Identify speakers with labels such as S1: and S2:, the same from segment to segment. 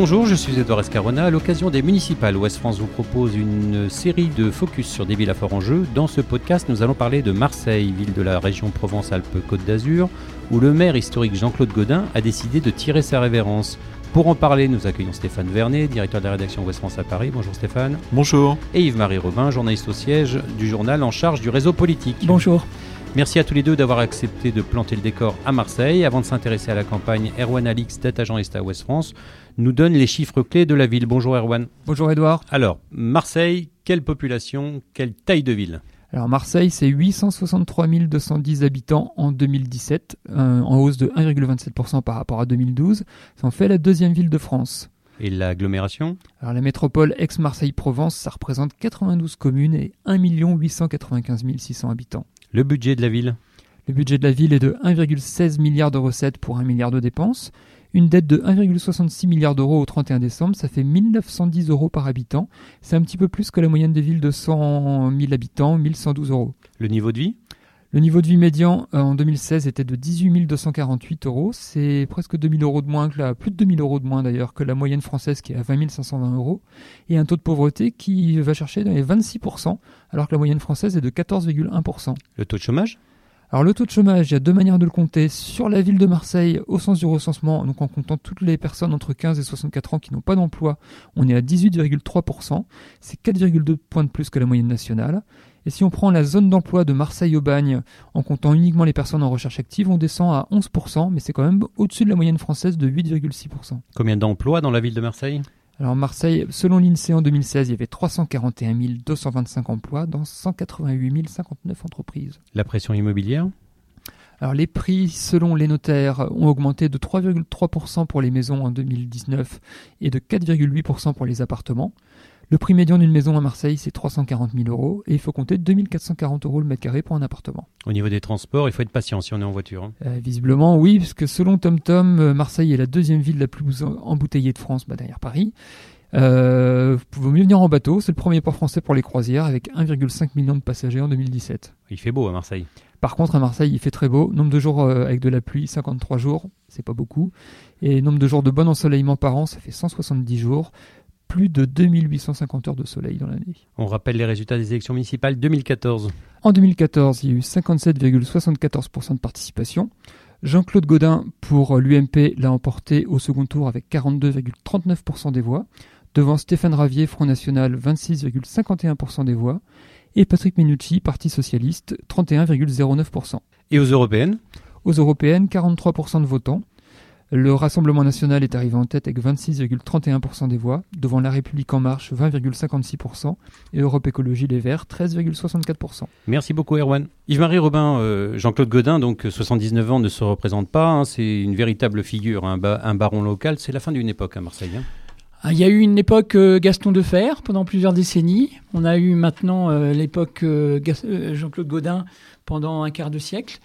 S1: Bonjour, je suis Edouard Escarona. À l'occasion des municipales, Ouest France vous propose une série de focus sur des villes à fort enjeu. Dans ce podcast, nous allons parler de Marseille, ville de la région Provence-Alpes-Côte d'Azur, où le maire historique Jean-Claude Godin a décidé de tirer sa révérence. Pour en parler, nous accueillons Stéphane Vernet, directeur de la rédaction Ouest France à Paris. Bonjour Stéphane.
S2: Bonjour.
S1: Et Yves-Marie Robin, journaliste au siège du journal en charge du réseau politique.
S3: Bonjour.
S1: Merci à tous les deux d'avoir accepté de planter le décor à Marseille. Avant de s'intéresser à la campagne, Erwan Alix, data journaliste à Ouest France, nous donne les chiffres clés de la ville. Bonjour Erwan.
S3: Bonjour Edouard.
S1: Alors, Marseille, quelle population, quelle taille de ville?
S3: Alors Marseille, c'est 863 210 habitants en 2017, euh, en hausse de 1,27% par rapport à 2012. Ça en fait la deuxième ville de France.
S1: Et l'agglomération?
S3: Alors la métropole ex-Marseille-Provence, ça représente 92 communes et 1 895 600 habitants.
S1: Le budget de la ville
S3: Le budget de la ville est de 1,16 milliard de recettes pour 1 milliard de dépenses. Une dette de 1,66 milliard d'euros au 31 décembre, ça fait 1910 euros par habitant. C'est un petit peu plus que la moyenne des villes de 100 000 habitants, 1112 euros.
S1: Le niveau de vie
S3: Le niveau de vie médian euh, en 2016 était de 18 248 euros. C'est presque 2000 euros de moins que la, plus de 2000 euros de moins d'ailleurs que la moyenne française qui est à 20 520 euros. Et un taux de pauvreté qui va chercher dans les 26%, alors que la moyenne française est de 14,1%.
S1: Le taux de chômage?
S3: Alors le taux de chômage, il y a deux manières de le compter. Sur la ville de Marseille, au sens du recensement, donc en comptant toutes les personnes entre 15 et 64 ans qui n'ont pas d'emploi, on est à 18,3%. C'est 4,2 points de plus que la moyenne nationale. Et si on prend la zone d'emploi de Marseille-Aubagne, en comptant uniquement les personnes en recherche active, on descend à 11%, mais c'est quand même au-dessus de la moyenne française de 8,6%.
S1: Combien d'emplois dans la ville de Marseille?
S3: Alors Marseille, selon l'INSEE en 2016, il y avait 341 225 emplois dans 188 059 entreprises.
S1: La pression immobilière?
S3: Alors les prix, selon les notaires, ont augmenté de 3,3% pour les maisons en 2019 et de 4,8% pour les appartements. Le prix médian d'une maison à Marseille, c'est 340 000 euros et il faut compter 2440 euros le mètre carré pour un appartement.
S1: Au niveau des transports, il faut être patient si on est en voiture. Hein.
S3: Euh, visiblement, oui, puisque selon TomTom, euh, Marseille est la deuxième ville la plus embouteillée de France, bah, derrière Paris. Euh, vous pouvez mieux venir en bateau, c'est le premier port français pour les croisières avec 1,5 million de passagers en 2017.
S1: Il fait beau à Marseille.
S3: Par contre, à Marseille, il fait très beau. Nombre de jours avec de la pluie, 53 jours, c'est pas beaucoup. Et nombre de jours de bon ensoleillement par an, ça fait 170 jours plus de 2850 heures de soleil dans l'année.
S1: On rappelle les résultats des élections municipales 2014.
S3: En 2014, il y a eu 57,74% de participation. Jean-Claude Godin pour l'UMP l'a emporté au second tour avec 42,39% des voix, devant Stéphane Ravier, Front National, 26,51% des voix, et Patrick Menucci, Parti Socialiste, 31,09%.
S1: Et aux européennes?
S3: Aux européennes, 43% de votants, le Rassemblement national est arrivé en tête avec 26,31% des voix, devant La République en marche 20,56% et Europe Écologie Les Verts 13,64%.
S1: Merci beaucoup Erwan. Yves-Marie Robin, euh, Jean-Claude Godin, donc 79 ans, ne se représente pas, hein, c'est une véritable figure, un, baron local, c'est la fin d'une époque à Marseille. Hein.
S4: Ah, il y a eu une époque euh, Gaston Defer pendant plusieurs décennies. On a eu maintenant euh, l'époque Jean-Claude Godin pendant un quart de siècle.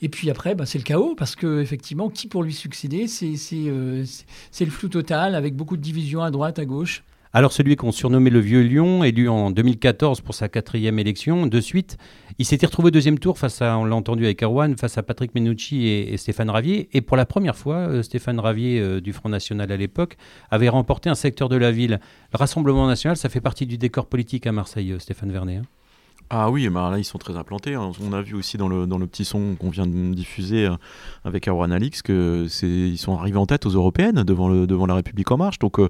S4: Et puis après, bah, c'est le chaos, parce que effectivement, qui pour lui succéder euh, C'est le flou total, avec beaucoup de divisions à droite, à gauche.
S1: Alors celui qu'on surnommait le Vieux Lion, élu en 2014 pour sa quatrième élection, de suite, il s'était retrouvé au deuxième tour face à, on l'a entendu avec Erwan, face à Patrick Menucci et, Stéphane Ravier. Et pour la première fois, euh, Stéphane Ravier euh, du Front National à l'époque avait remporté un secteur de la ville. Le Rassemblement National, ça fait partie du décor politique à Marseille, Stéphane Vernet. Hein.
S2: Ah oui, bah là ils sont très implantés. Hein. On a vu aussi dans le, dans le petit son qu'on vient de diffuser euh, avec Arwan Alix que c'est ils sont arrivés en tête aux européennes devant le devant la République en marche. Donc euh,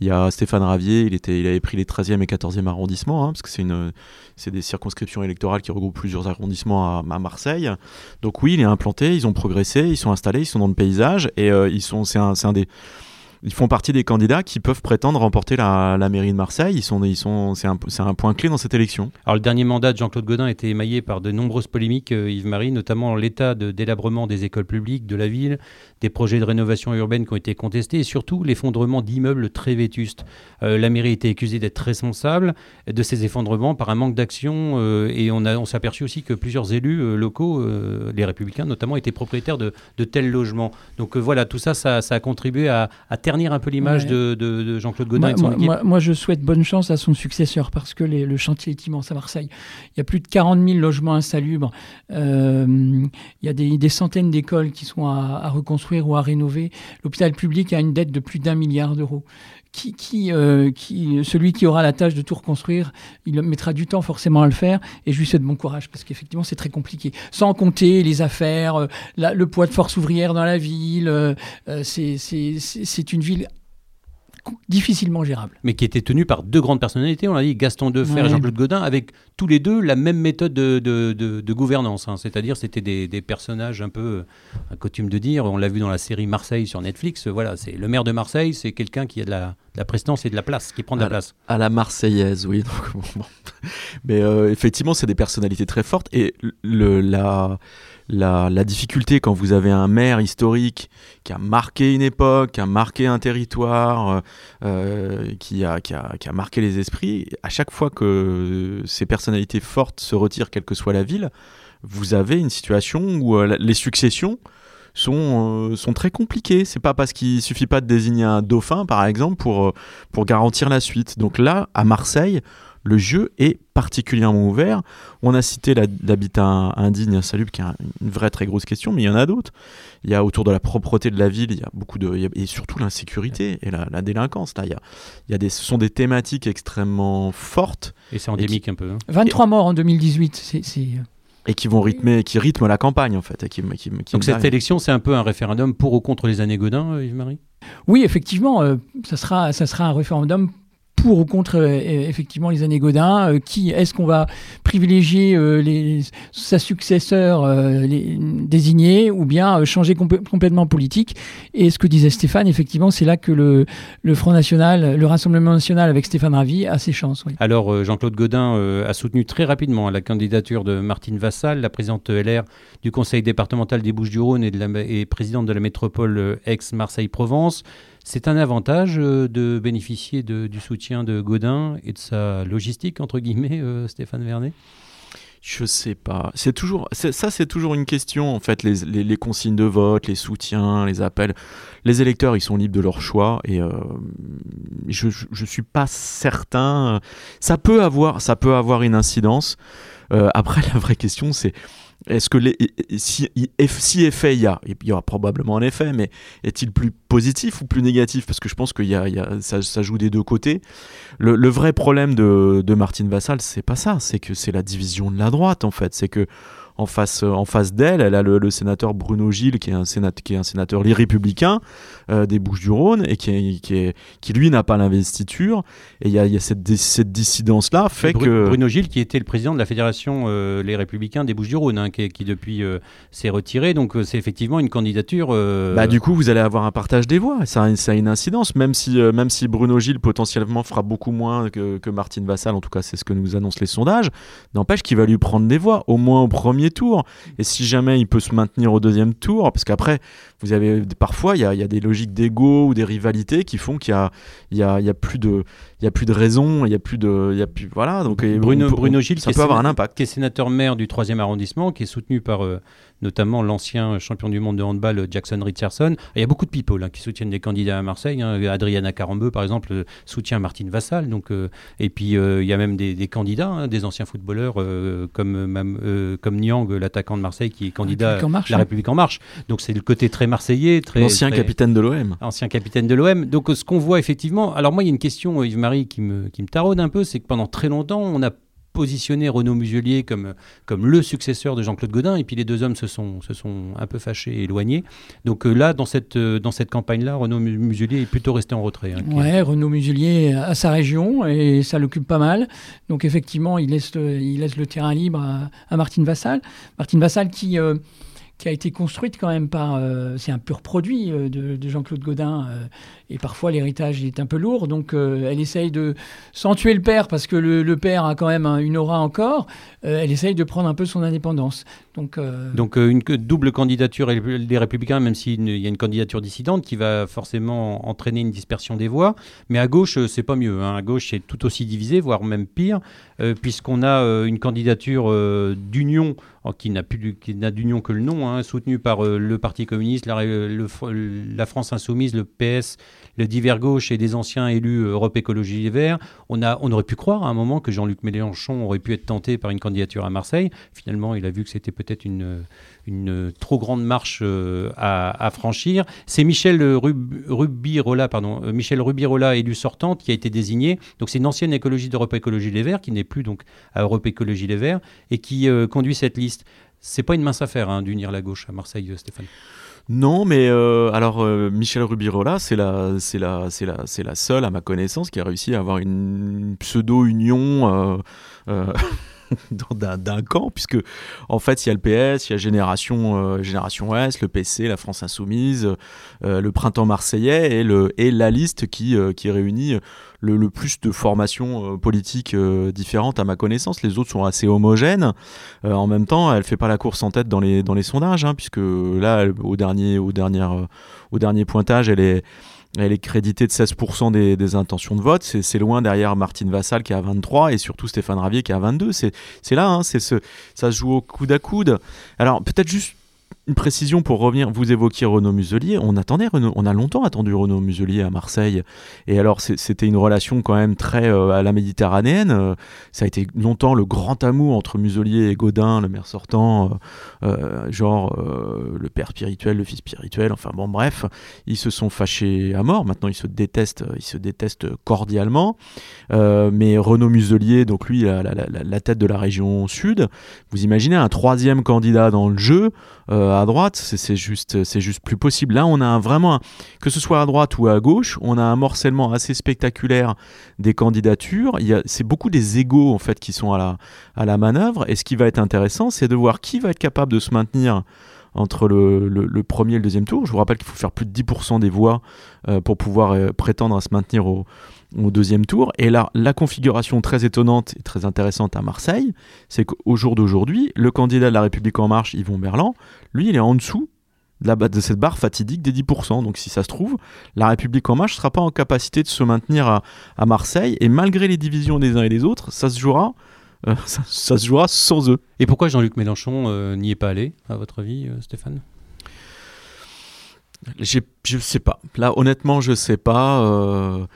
S2: il y a Stéphane Ravier, il était il avait pris les 13e et 14e arrondissements hein, parce que c'est des circonscriptions électorales qui regroupent plusieurs arrondissements à, Marseille. Donc oui, il est implanté, ils ont progressé, ils sont installés, ils sont dans le paysage et euh, sont c'est un, un des ils font partie des candidats qui peuvent prétendre remporter la, mairie de Marseille. Ils sont, c'est un, point clé dans cette élection.
S1: Alors le dernier mandat de Jean-Claude Godin était émaillé par de nombreuses polémiques, euh, Yves-Marie, notamment l'état de délabrement des écoles publiques de la ville, des projets de rénovation urbaine qui ont été contestés et surtout l'effondrement d'immeubles très vétustes. Euh, la mairie était accusée d'être responsable de ces effondrements par un manque d'action euh, et on, s'est aperçu aussi que plusieurs élus locaux, les républicains notamment, étaient propriétaires de, de tels logements. Donc voilà, tout ça, ça, a contribué à, à terminer ternir un peu l'image
S4: Ouais.
S1: de, de- de Jean-Claude Godin
S4: Moi,
S1: et de son
S4: moi-
S1: équipe
S4: moi- moi, je souhaite bonne chance à son successeur parce que les- le chantier est immense à Marseille. Il y a plus de 40 000 logements insalubres. Euh, il y a des, des centaines d'écoles qui sont à, à reconstruire ou à rénover. L'hôpital public a une dette de plus d'un milliard d'euros. Qui, qui, euh, qui, celui qui aura la tâche de tout reconstruire, il mettra du temps forcément à le faire. Et je lui souhaite bon courage parce qu'effectivement, c'est très compliqué. Sans compter les affaires, euh, le poids de force ouvrière dans la ville. euh, euh, c'est une ville difficilement gérable.
S1: mais qui était tenu par deux grandes personnalités, on l'a dit, Gaston Defer et
S4: Ouais.
S1: Jean-Claude Godin, avec tous les deux la même méthode de, de- de- de gouvernance. hein. C'est-à-dire, c'était des, des personnages un peu, à coutume de dire, on l'a vu dans la série Marseille sur Netflix, voilà, c'est le maire de Marseille, c'est quelqu'un qui a de la, de la prestance et de la place, qui prend de la place.
S2: À la Marseillaise, oui. donc, bon, bon. Mais euh, effectivement, c'est des personnalités très fortes. Et le, la, la, difficulté quand vous avez un maire historique qui a marqué une époque, qui a marqué un territoire, euh, euh, qui, a, qui, a, qui a marqué les esprits, à chaque fois que ces personnalités fortes se retirent, quelle que soit la ville, vous avez une situation où euh, les successions sont, sont très compliquées. C'est pas parce qu'il suffit pas de désigner un dauphin, par exemple, pour, pour garantir la suite. Donc là, à Marseille, le jeu est particulièrement ouvert. On a cité l'habitat indigne, insalubre, qui est un- une vraie très grosse question, mais il y en a d'autres. Il y a autour de la propreté de la ville, il y a beaucoup de, il y a- et surtout l'insécurité et la, la délinquance. Là, il y a, il y a des, ce sont des thématiques extrêmement fortes
S1: Et c'est endémique un peu. hein.
S4: 23 morts en 2018, c'est- c'est...
S2: et qui vont rythmer, qui rythment la campagne en fait. Et qui, qui, qui
S1: Donc cette élection, c'est un peu un référendum pour ou contre les années Godin, euh, Yves-Marie?
S4: Oui, effectivement, euh, ça, sera, ça sera un référendum pour ou contre euh, effectivement les années Godin. Euh, qui est-ce qu'on va privilégier euh, sa successeur euh, les, ou bien euh, changer compl- complètement politique? Et ce que disait Stéphane, effectivement, c'est là que le, Front National, le Rassemblement National avec Stéphane Ravi a ses chances.
S1: Alors, euh, Jean-Claude Godin euh, a soutenu très rapidement la candidature de Martine Vassal, la présidente LR du conseil départemental des Bouches-du-Rhône et, présidente de la métropole euh, ex-Marseille-Provence. C'est un avantage euh, de bénéficier du soutien de Godin et de sa logistique, entre guillemets, euh, Stéphane Vernet?
S2: Je sais pas. C'est toujours, ça c'est toujours une question en fait. Les, consignes de vote, les soutiens, les appels. Les électeurs, ils sont libres de leur choix et euh, je, je, suis pas certain. Ça peut avoir, ça peut avoir une incidence. Après, la vraie question, c'est est-ce que les, si, si effet il y a, il y aura probablement un effet, mais est-il plus positif ou plus négatif? Parce que je pense a- ça, joue des deux côtés. Le, le vrai problème de, de Martine Vassal, c'est pas ça, c'est que c'est la division de la droite en fait. C'est que en face, euh, en face d'elle, elle a le, le sénateur Bruno Gilles, qui est un, sénat, qui est un sénateur les républicains euh, des Bouches-du-Rhône, et qui, est- qui, est- qui lui n'a pas l'investiture. Et il y y a cette, cette dissidence-là fait
S1: Bru-
S2: que.
S1: Bruno Gilles, qui était le président de la fédération euh, Les Républicains des Bouches-du-Rhône, hein, qui, qui depuis euh, s'est retiré. Donc, c'est effectivement une candidature.
S2: Bah, du coup, vous allez avoir un partage des voix. Ça a, ça a une incidence, même si, même si Bruno Gilles potentiellement fera beaucoup moins que, que Martine Vassal, en tout cas, c'est ce que nous annoncent les sondages. N'empêche qu'il va lui prendre des voix, au moins au premier tour. Et si jamais il peut se maintenir au deuxième tour, parce qu'après, vous avez parfois, il y a, il y a des logiques d'ego ou des rivalités qui font qu'il y a, il y a, il y a plus de, il y a plus de raison, il y a plus de, il y a plus, voilà. Donc
S1: Bruno,
S2: on
S1: Bruno Gilles,
S2: ça
S1: qui
S2: peut
S1: est
S2: avoir un impact.
S1: qui est sénateur maire du 3e arrondissement, qui est soutenu par euh, notamment l'ancien champion du monde de handball Jackson Richardson. Il y a beaucoup de people hein, qui soutiennent des candidats à Marseille. hein. Adriana Carambeu, par exemple, euh, soutient Martine Vassal. Donc, euh, et puis, euh, il y a même des, des candidats, hein, des anciens footballeurs euh, comme, comme Niang, l'attaquant de Marseille, qui est candidat
S4: marche,
S1: La
S4: hein.
S1: République en marche. Donc, c'est le côté très marseillais, très.
S2: L'ancien
S1: très-
S2: capitaine de l'OM.
S1: ancien capitaine de l'OM. Donc ce qu'on voit effectivement, alors moi il y a une question Yves-Marie qui me, qui me taraude un peu, c'est que pendant très longtemps on a positionné Renaud Muselier comme, comme le successeur de Jean-Claude Godin et puis les deux hommes se sont, se sont un peu fâchés et éloignés. Donc euh, là dans cette, euh, dans cette campagne-là, Renaud Mu- Muselier est plutôt resté en retrait. hein, qui-
S4: Ouais, Renaud Muselier a sa région et ça l'occupe pas mal. Donc effectivement, il laisse il laisse le terrain libre à, Martine Vassal. Martine Vassal qui, euh, qui a été construite quand même par... euh, c'est un pur produit euh, de, de Jean-Claude Godin euh, et parfois l'héritage est un peu lourd. Donc elle essaye de, sans tuer le père, parce que le, père a quand même un- une aura encore, elle essaye de prendre un peu son indépendance. Donc, euh,
S1: euh, une double candidature des Républicains, même s'il y a une candidature dissidente qui va forcément entraîner une dispersion des voix. Mais à gauche, euh, c'est pas mieux. hein. À gauche, c'est tout aussi divisé, voire même pire, puisqu'on a une candidature d'union oh, qui n'a plus qui n'a d'union que le nom, hein, soutenue par le Parti communiste, la France insoumise, le PS, le divers gauche et des anciens élus Europe Écologie Les Verts. On, a, on aurait pu croire à un moment que Jean-Luc Mélenchon aurait pu être tenté par une candidature à Marseille. Finalement, il a vu que c'était peut-être une, une trop grande marche euh, à, franchir. C'est Michel Rub- Rubirola, pardon, euh, Michel Rubirola, élu sortante, qui a été désigné. Donc c'est une ancienne écologie d'Europe Écologie Les Verts, qui n'est plus donc à Europe Écologie Les Verts, et qui euh, conduit cette liste. C'est pas une mince affaire hein, d'unir la gauche à Marseille, Stéphane.
S2: Non, mais euh, alors euh, Michel Rubirola, c'est la, c'est la, c'est la, c'est la seule à ma connaissance qui a réussi à avoir une pseudo-union euh, euh, d'un, camp, puisque en fait il y a le PS, il y a Génération, euh, le PC, la France Insoumise, le Printemps Marseillais et, le, et la liste qui, qui réunit le, plus de formations euh, politiques euh, différentes à ma connaissance. Les autres sont assez homogènes. Euh, en même temps, elle fait pas la course en tête dans les, dans les sondages, hein, puisque là, au dernier, au, dernier, au dernier pointage, elle est, elle est créditée de 16% des, des intentions de vote. C'est loin derrière Martine Vassal qui a 23 et surtout Stéphane Ravier qui a 22. C'est là, hein, c'est ce, ça se joue au coude à coude. Alors peut-être juste une précision pour revenir. Vous évoquiez Renaud Muselier. On attendait Renaud, on a longtemps attendu Renaud Muselier à Marseille. Et alors c'était une relation quand même très euh, à la méditerranéenne. Euh, ça a été longtemps le grand amour entre Muselier et Godin, le maire sortant. euh, genre le père spirituel, le fils spirituel. Enfin bon, bref, ils se sont fâchés à mort. Maintenant, ils se détestent, ils se détestent cordialement. Mais Renaud Muselier, donc lui, la, tête de la région sud. Vous imaginez un troisième candidat dans le jeu à droite, c'est juste, juste plus possible. Là, on a vraiment, que ce soit à droite ou à gauche, on a un morcellement assez spectaculaire des candidatures. C'est beaucoup des égaux en fait qui sont à la, à la manœuvre. Et ce qui va être intéressant, c'est de voir qui va être capable de se maintenir entre le, premier et le deuxième tour. Je vous rappelle qu'il faut faire plus de 10% des voix euh, pour pouvoir euh, prétendre à se maintenir au, deuxième tour. Et là, la configuration très étonnante et très intéressante à Marseille, c'est qu'au jour d'aujourd'hui, le candidat de la République en marche, Yvon Berland, lui, il est en dessous de, cette barre fatidique des 10%. Donc si ça se trouve, la République en marche ne sera pas en capacité de se maintenir à Marseille. Et malgré les divisions des uns et des autres, ça se jouera, euh, ça, ça se jouera sans eux.
S1: Et pourquoi Jean-Luc Mélenchon euh, n'y est pas allé, à votre avis, euh, Stéphane?
S2: Je sais pas. Là, honnêtement, je sais pas. euh,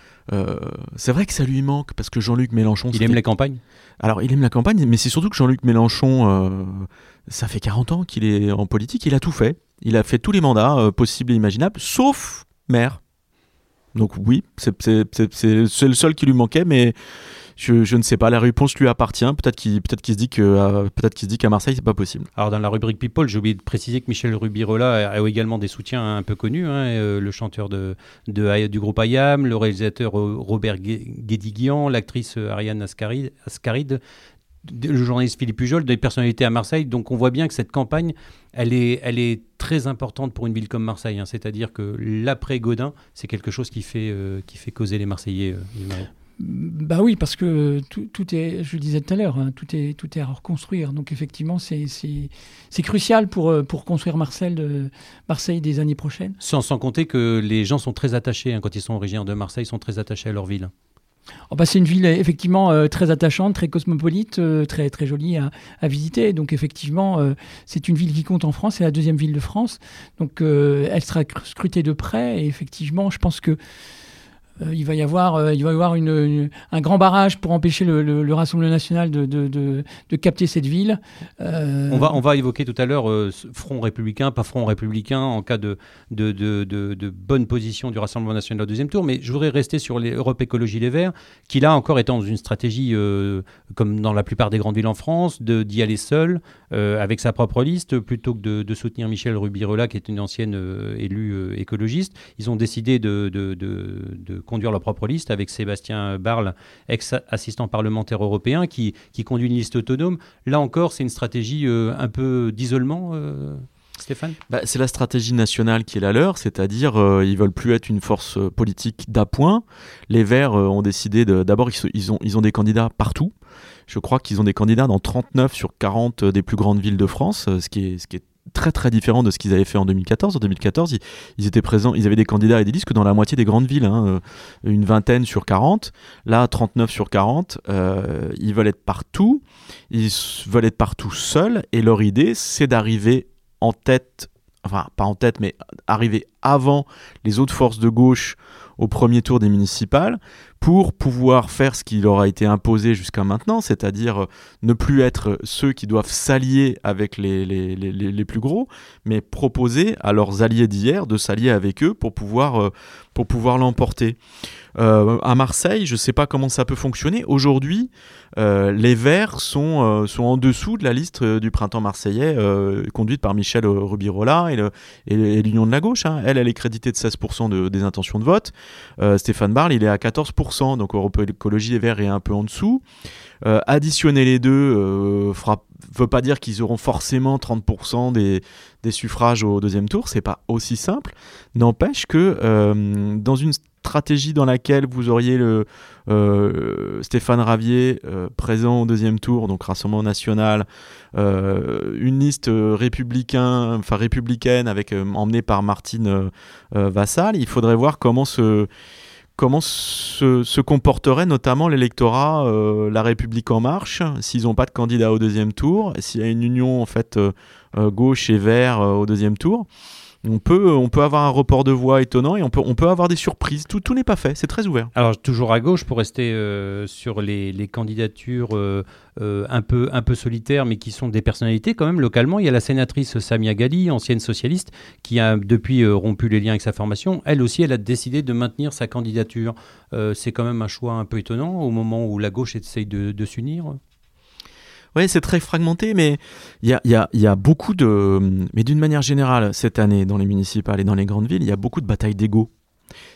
S2: c'est vrai que ça lui manque parce que Jean-Luc Mélenchon.
S1: Il aime la campagne?
S2: Alors, il aime la campagne, mais c'est surtout que Jean-Luc Mélenchon, ça fait 40 ans qu'il est en politique. Il a tout fait. Il a fait tous les mandats possibles et imaginables, sauf maire. Donc oui, c'est le seul qui lui manquait, mais je, ne sais pas. La réponse lui appartient. Peut-être qu'il peut qu'il se dit euh, peut-être qu'il se dit qu'à Marseille c'est pas possible.
S1: Alors dans la rubrique People, j'ai oublié de préciser que Michel Rubirola a, également des soutiens un peu connus, hein, euh, le chanteur du groupe IAM, le réalisateur euh, Robert Gué- Guédiguian, l'actrice euh, Ariane Ascaride, Ascaride, de- le journaliste Philippe Pujol, des personnalités à Marseille. Donc on voit bien que cette campagne, elle est, elle est très importante pour une ville comme Marseille. hein. C'est-à-dire que l'après Godin, c'est quelque chose qui fait, euh, qui fait causer les Marseillais. euh.
S4: Bah oui, parce que tout, tout est, je le disais tout à l'heure, hein, tout, est, tout est à reconstruire. Donc effectivement, c'est- crucial pour, euh, pour construire Marseille, de- Marseille des années prochaines.
S1: sans, sans compter que les gens sont très attachés, hein, quand ils sont originaires de Marseille, ils sont très attachés à leur ville.
S4: Oh bah, c'est une ville effectivement euh, très attachante, très cosmopolite, euh, très, très jolie à, à visiter. Donc effectivement, euh, c'est une ville qui compte en France, c'est la deuxième ville de France. Donc euh, elle sera cr- scrutée de près et effectivement, je pense que euh, il va y avoir, euh, il va y avoir un grand barrage pour empêcher le, le- le Rassemblement national de, capter cette ville. Euh,
S1: On va, on va évoquer tout à l'heure euh, front républicain, pas front républicain, en cas de, bonne position du Rassemblement national au deuxième tour. Mais je voudrais rester sur les Europe Écologie Les Verts, qui là encore est dans une stratégie, euh, comme dans la plupart des grandes villes en France, d'y aller seul, euh, avec sa propre liste, plutôt que de, soutenir Michel Rubirola, qui est une ancienne euh, élue euh, écologiste. Ils ont décidé de conduire leur propre liste avec Sébastien Barle, ex-assistant parlementaire européen, qui, qui conduit une liste autonome. Là encore, c'est une stratégie euh, un peu d'isolement, euh, Stéphane?
S2: Bah, c'est la stratégie nationale qui est la leur, c'est-à-dire euh, ils veulent plus être une force euh, politique d'appoint. Les Verts ont décidé d'abord ils, ils ont ils ont des candidats partout. Je crois qu'ils ont des candidats dans 39 sur 40 des plus grandes villes de France, ce qui est, ce qui est très très différent de ce qu'ils avaient fait en 2014. En 2014, ils, étaient présents, ils avaient des candidats et des listes dans la moitié des grandes villes, hein, une vingtaine sur 40. Là, 39 sur 40, ils veulent être partout, ils veulent être partout seuls, et leur idée, c'est d'arriver en tête, enfin pas en tête, mais arriver avant les autres forces de gauche au premier tour des municipales pour pouvoir faire ce qui leur a été imposé jusqu'à maintenant, c'est-à-dire euh, ne plus être ceux qui doivent s'allier avec les, les, les, les, plus gros, mais proposer à leurs alliés d'hier de s'allier avec eux pour pouvoir, euh, pour pouvoir l'emporter. Euh, à Marseille, je ne sais pas comment ça peut fonctionner. Aujourd'hui, euh, les Verts sont, sont en dessous de la liste du printemps marseillais conduite par Michel Rubirola et, l'Union de la gauche. Hein. Elle, elle est créditée de 16% de, des intentions de vote. Stéphane Barle, il est à 14%, donc Europe Écologie Les Verts est un peu en dessous. additionner les deux ne veut pas dire qu'ils auront forcément 30% des, suffrages au deuxième tour, c'est pas aussi simple. N'empêche que dans une stratégie dans laquelle vous auriez le, euh, Stéphane Ravier euh, présent au deuxième tour, donc Rassemblement National, euh, une liste républicain, enfin républicaine avec emmenée par Martine Vassal, il faudrait voir comment se comment se, comporterait notamment l'électorat La République en marche s'ils n'ont pas de candidat au deuxième tour, s'il y a une union en fait gauche et vert au deuxième tour? On peut, on peut avoir un report de voix étonnant et on peut, on peut avoir des surprises. Tout, tout n'est pas fait, c'est très ouvert.
S1: Alors, toujours à gauche, pour rester euh, sur les, candidatures euh, euh, un, peu, un peu solitaires, mais qui sont des personnalités quand même localement, il y a la sénatrice Samia Gali, ancienne socialiste, qui a depuis rompu les liens avec sa formation. Elle aussi, elle a décidé de maintenir sa candidature. c'est quand même un choix un peu étonnant au moment où la gauche essaye de s'unir.
S2: Oui, c'est très fragmenté, mais il y a, beaucoup de. Mais d'une manière générale, cette année, dans les municipales et dans les grandes villes, il y a beaucoup de batailles d'ego.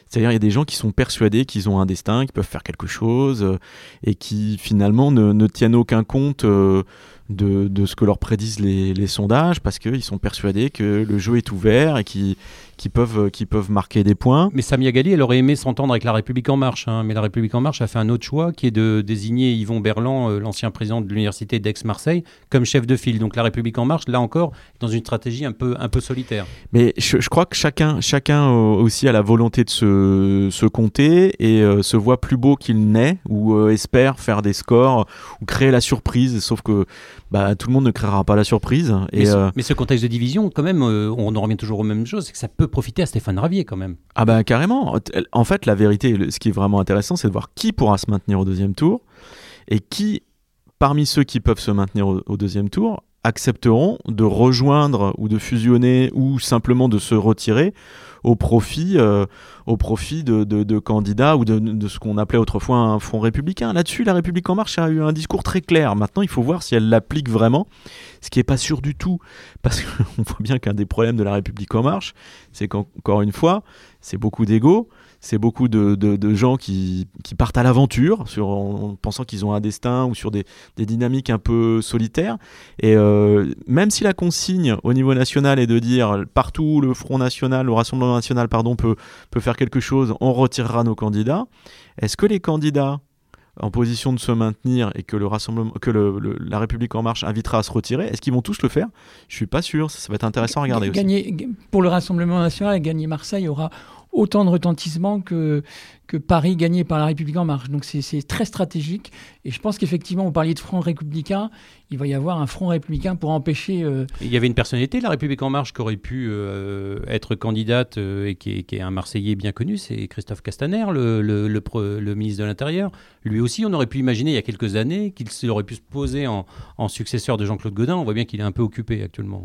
S2: C'est-à-dire, il y a des gens qui sont persuadés qu'ils ont un destin, qu'ils peuvent faire quelque chose, euh, et qui finalement ne, ne, tiennent aucun compte euh, de, de, ce que leur prédisent les, les sondages, parce qu'ils sont persuadés que le jeu est ouvert et qu'ils qui peuvent, euh, qui peuvent marquer des points.
S1: Mais Samia Gali, elle aurait aimé s'entendre avec La République En Marche. Hein. mais La République En Marche a fait un autre choix qui est de désigner Yvon Berland, euh, l'ancien président de l'université d'Aix-Marseille, comme chef de file. Donc La République En Marche, là encore, dans une stratégie un peu, un peu solitaire.
S2: Mais je, crois que chacun, chacun euh, aussi a la volonté de se, se compter et se voit plus beau qu'il n'est ou espère faire des scores ou créer la surprise. Sauf que bah, tout le monde ne créera pas la surprise.
S1: Et, mais, ce, contexte de division, quand même, on en revient toujours aux mêmes choses, c'est que ça peut profiter à Stéphane Ravier quand même.
S2: Ah bah carrément. En fait, la vérité, ce qui est vraiment intéressant, c'est de voir qui pourra se maintenir au deuxième tour et qui, parmi ceux qui peuvent se maintenir au deuxième tour, accepteront de rejoindre ou de fusionner ou simplement de se retirer au profit, euh, profit de, candidats ou de, ce qu'on appelait autrefois un front républicain. Là-dessus, la République en marche a eu un discours très clair. Maintenant, il faut voir si elle l'applique vraiment, ce qui n'est pas sûr du tout, parce qu'on voit bien qu'un des problèmes de la République en marche, c'est qu'encore une fois, c'est beaucoup d'ego c'est beaucoup de, de, gens qui, qui, partent à l'aventure en, pensant qu'ils ont un destin ou sur des, des dynamiques un peu solitaires. Et euh, même si la consigne au niveau national est de dire partout le Front National, le Rassemblement National, pardon, peut, peut faire quelque chose, on retirera nos candidats. Est-ce que les candidats en position de se maintenir et que le rassemblement, que le, la République en marche invitera à se retirer, est-ce qu'ils vont tous le faire? Je suis pas sûr. Ça, va être intéressant à regarder
S4: gagner,
S2: aussi.
S4: Pour le Rassemblement national, gagner Marseille aura autant de retentissement que, que Paris gagné par la République en marche. Donc c'est très stratégique. Et je pense qu'effectivement, vous parliez de front républicain, il va y avoir un front républicain pour empêcher... Euh,
S1: il y avait une personnalité de la République en marche qui aurait pu euh, être candidate euh, et qui est, un Marseillais bien connu, c'est Christophe Castaner, le, le, le, ministre de l'Intérieur. Lui aussi, on aurait pu imaginer il y a quelques années qu'il aurait pu se poser en, en successeur de Jean-Claude Godin. On voit bien qu'il est un peu occupé actuellement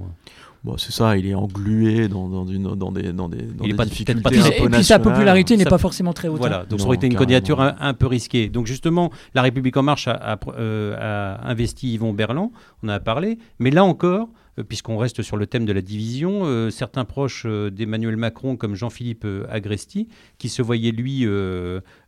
S2: c'est ça, il est englué dans, dans, une, dans des, dans des, dans
S1: des
S2: pas,
S1: difficultés
S4: pas Et puis sa popularité n'est pas forcément très haute.
S1: Voilà, hein. donc ça aurait été une candidature un, peu risquée. Donc justement, La République En Marche a, euh, investi Yvon Berland, on en a parlé, mais là encore, puisqu'on reste sur le thème de la division, certains proches d'Emmanuel Macron, comme Jean-Philippe Agresti, qui se voyaient lui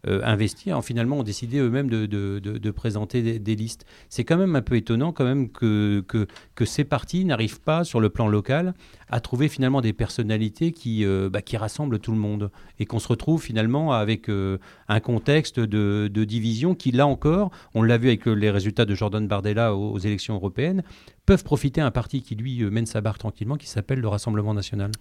S1: investir, finalement ont décidé eux-mêmes de, présenter des, listes. C'est quand même un peu étonnant quand même que, que, ces partis n'arrivent pas sur le plan local à trouver finalement des personnalités qui, bah, qui rassemblent tout le monde et qu'on se retrouve finalement avec un contexte de, division qui, là encore, on l'a vu avec les résultats de Jordan Bardella aux, élections européennes, peuvent profiter à un parti qui, lui, mène sa barre tranquillement, qui s'appelle le Rassemblement national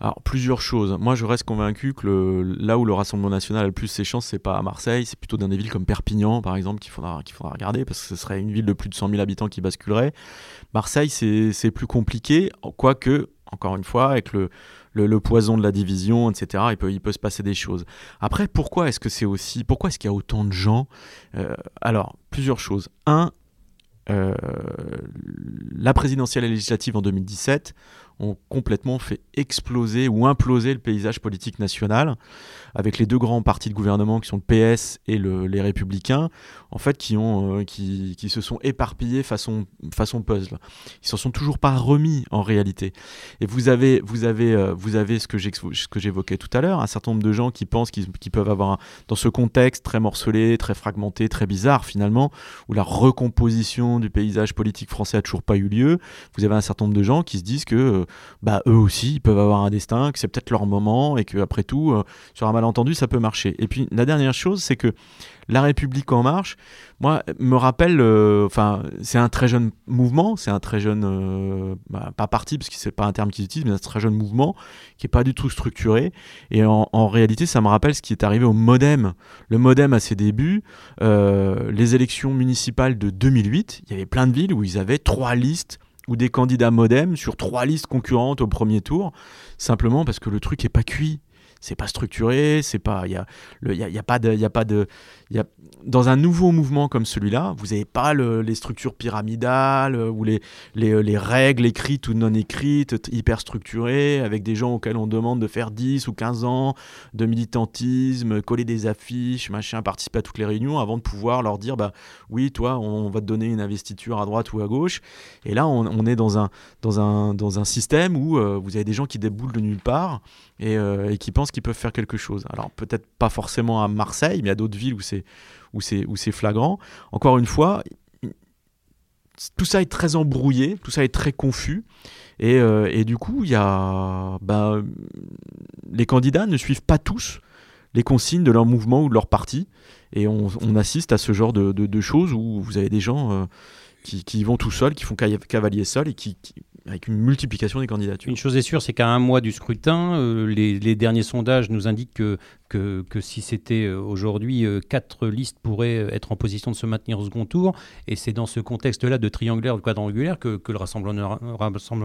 S2: Alors, plusieurs choses. Moi, je reste convaincu que là où le Rassemblement national a le plus ses chances, c'est pas à Marseille, c'est plutôt dans des villes comme Perpignan, par exemple, qu'il faudra, qu'il faudra regarder, parce que ce serait une ville de plus de 100 000 habitants qui basculerait. Marseille, c'est plus compliqué, quoique, encore une fois, avec le, le, poison de la division, etc. Il peut, il peut se passer des choses. Après, pourquoi est-ce que c'est aussi, pourquoi est-ce qu'il y a autant de gens euh, Alors, plusieurs choses. Un, euh, la présidentielle et législative en 2017 ont complètement fait exploser ou imploser le paysage politique national, avec les deux grands partis de gouvernement qui sont le PS et les Républicains, en fait, qui, ont, euh, qui, qui, se sont éparpillés façon, façon puzzle. Ils s'en sont toujours pas remis en réalité. Et vous avez, vous avez, euh, vous avez ce que j'évoquais tout à l'heure, un certain nombre de gens qui pensent qu'ils peuvent avoir, dans ce contexte très morcelé, très fragmenté, très bizarre finalement, où la recomposition du paysage politique français a toujours pas eu lieu, vous avez un certain nombre de gens qui se disent que euh, bah, eux aussi, ils peuvent avoir un destin, que c'est peut-être leur moment et que après tout, sur un malentendu, ça peut marcher. Et puis la dernière chose, c'est que la République en marche, moi, me rappelle, euh, enfin, c'est un très jeune mouvement, c'est un très jeune, euh, bah, pas parti, parce que c'est pas un terme qu'ils utilisent, mais un très jeune mouvement qui est pas du tout structuré. Et en, réalité, ça me rappelle ce qui est arrivé au MoDem. Le MoDem à ses débuts, euh, les élections municipales de 2008, il y avait plein de villes où ils avaient trois listes ou des candidats MoDem sur trois listes concurrentes au premier tour, simplement parce que le truc est pas cuit c'est pas structuré, c'est pas, il y a, y, a, y a, pas de, y a pas de, y a, dans un nouveau mouvement comme celui-là, vous n'avez pas les structures pyramidales euh, ou les, les, euh, les, règles écrites ou non écrites, hyper structurées, avec des gens auxquels on demande de faire 10 ou 15 ans de militantisme, coller des affiches, machin, participer à toutes les réunions avant de pouvoir leur dire, bah oui, toi, on va te donner une investiture à droite ou à gauche. Et là, on, est dans un, dans, un, dans un système où euh, vous avez des gens qui déboulent de nulle part et, et qui pensent qu'ils peuvent faire quelque chose. Alors peut-être pas forcément à Marseille, mais à d'autres villes où c'est où c'est où c'est flagrant. Encore une fois, tout ça est très embrouillé, tout ça est très confus. Et, euh, et du coup, y a, ben, les candidats ne suivent pas tous les consignes de leur mouvement ou de leur parti. Et on, on assiste à ce genre de, de, choses où vous avez des gens euh, qui, qui, vont tout seuls, qui font cavalier seul et qui, avec une multiplication des candidatures.
S1: Une chose est sûre, c'est qu'à un mois du scrutin, euh, les, les, derniers sondages nous indiquent que que, si c'était euh, aujourd'hui, euh, quatre listes pourraient euh, être en position de se maintenir au second tour. Et c'est dans ce contexte-là de triangulaire, de quadrangulaire, que, que le Rassemblement,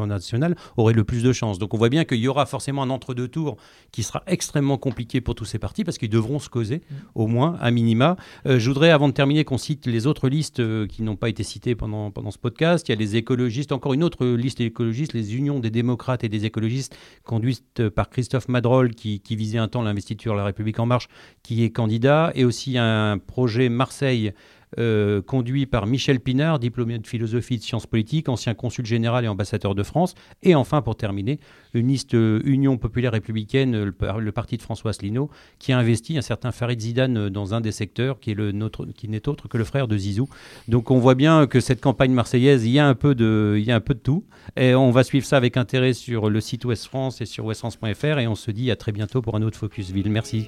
S1: national aurait le plus de chances. Donc on voit bien qu'il y aura forcément un entre-deux tours qui sera extrêmement compliqué pour tous ces partis parce qu'ils devront se causer, au moins, à minima. je voudrais, avant de terminer, qu'on cite les autres listes qui n'ont pas été citées pendant, pendant ce podcast. Il y a les écologistes, encore une autre liste écologistes, les unions des démocrates et des écologistes, conduites par Christophe Madrol, qui, visait un temps l'investiture la République République en marche qui est candidat, et aussi un projet Marseille euh, conduit par Michel Pinard, diplômé de philosophie et de sciences politiques, ancien consul général et ambassadeur de France. Et enfin, pour terminer, une liste euh, Union populaire républicaine, le, parti de François Asselineau, qui a investi un certain Farid Zidane euh, dans un des secteurs qui n'est autre que le frère de Zizou. Donc on voit bien que cette campagne marseillaise, il y a un peu de, il y a un peu de tout. Et on va suivre ça avec intérêt sur le site Ouest France et sur westfrance.fr. Et on se dit à très bientôt pour un autre Focus Ville. Merci.